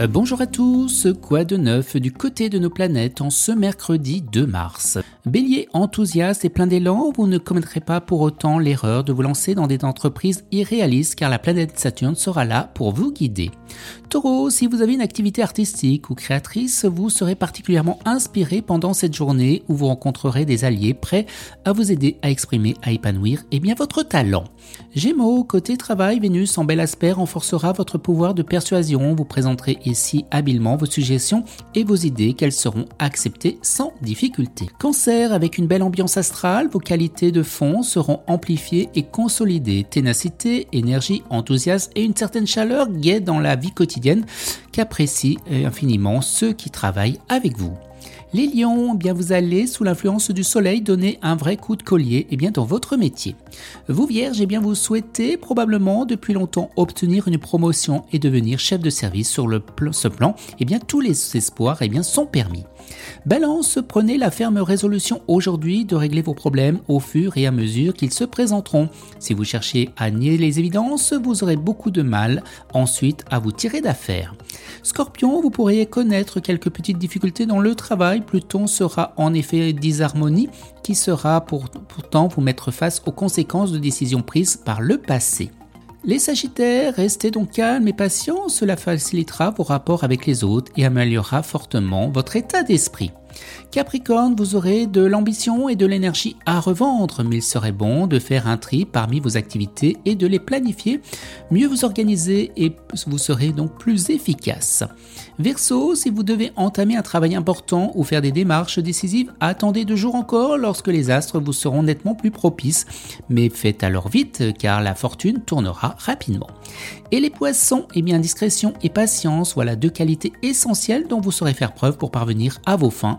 Euh, bonjour à tous, quoi de neuf du côté de nos planètes en ce mercredi 2 mars? Bélier enthousiaste et plein d'élan, vous ne commettrez pas pour autant l'erreur de vous lancer dans des entreprises irréalistes car la planète Saturne sera là pour vous guider. Taureau, si vous avez une activité artistique ou créatrice, vous serez particulièrement inspiré pendant cette journée où vous rencontrerez des alliés prêts à vous aider à exprimer, à épanouir et bien votre talent. Gémeaux, côté travail, Vénus en bel aspect renforcera votre pouvoir de persuasion, vous présenterez si habilement vos suggestions et vos idées qu'elles seront acceptées sans difficulté. Cancer, avec une belle ambiance astrale, vos qualités de fond seront amplifiées et consolidées. Ténacité, énergie, enthousiasme et une certaine chaleur guet dans la vie quotidienne qu'apprécient infiniment ceux qui travaillent avec vous. Les lions, eh bien vous allez, sous l'influence du soleil, donner un vrai coup de collier eh bien, dans votre métier. Vous vierges, eh bien vous souhaitez probablement depuis longtemps obtenir une promotion et devenir chef de service sur ce plan. Eh bien tous les espoirs eh sont permis. Balance, prenez la ferme résolution aujourd'hui de régler vos problèmes au fur et à mesure qu'ils se présenteront. Si vous cherchez à nier les évidences, vous aurez beaucoup de mal ensuite à vous tirer d'affaire. Scorpion, vous pourriez connaître quelques petites difficultés dans le travail. Pluton sera en effet disharmonie qui sera pourtant vous mettre face aux conséquences de décisions prises par le passé. Les Sagittaires, restez donc calmes et patients, cela facilitera vos rapports avec les autres et améliorera fortement votre état d'esprit. Capricorne, vous aurez de l'ambition et de l'énergie à revendre, mais il serait bon de faire un tri parmi vos activités et de les planifier, mieux vous organiser et vous serez donc plus efficace. Verseau, si vous devez entamer un travail important ou faire des démarches décisives, attendez deux jours encore lorsque les astres vous seront nettement plus propices, mais faites alors vite car la fortune tournera rapidement. Et les poissons, eh bien discrétion et patience, voilà deux qualités essentielles dont vous saurez faire preuve pour parvenir à vos fins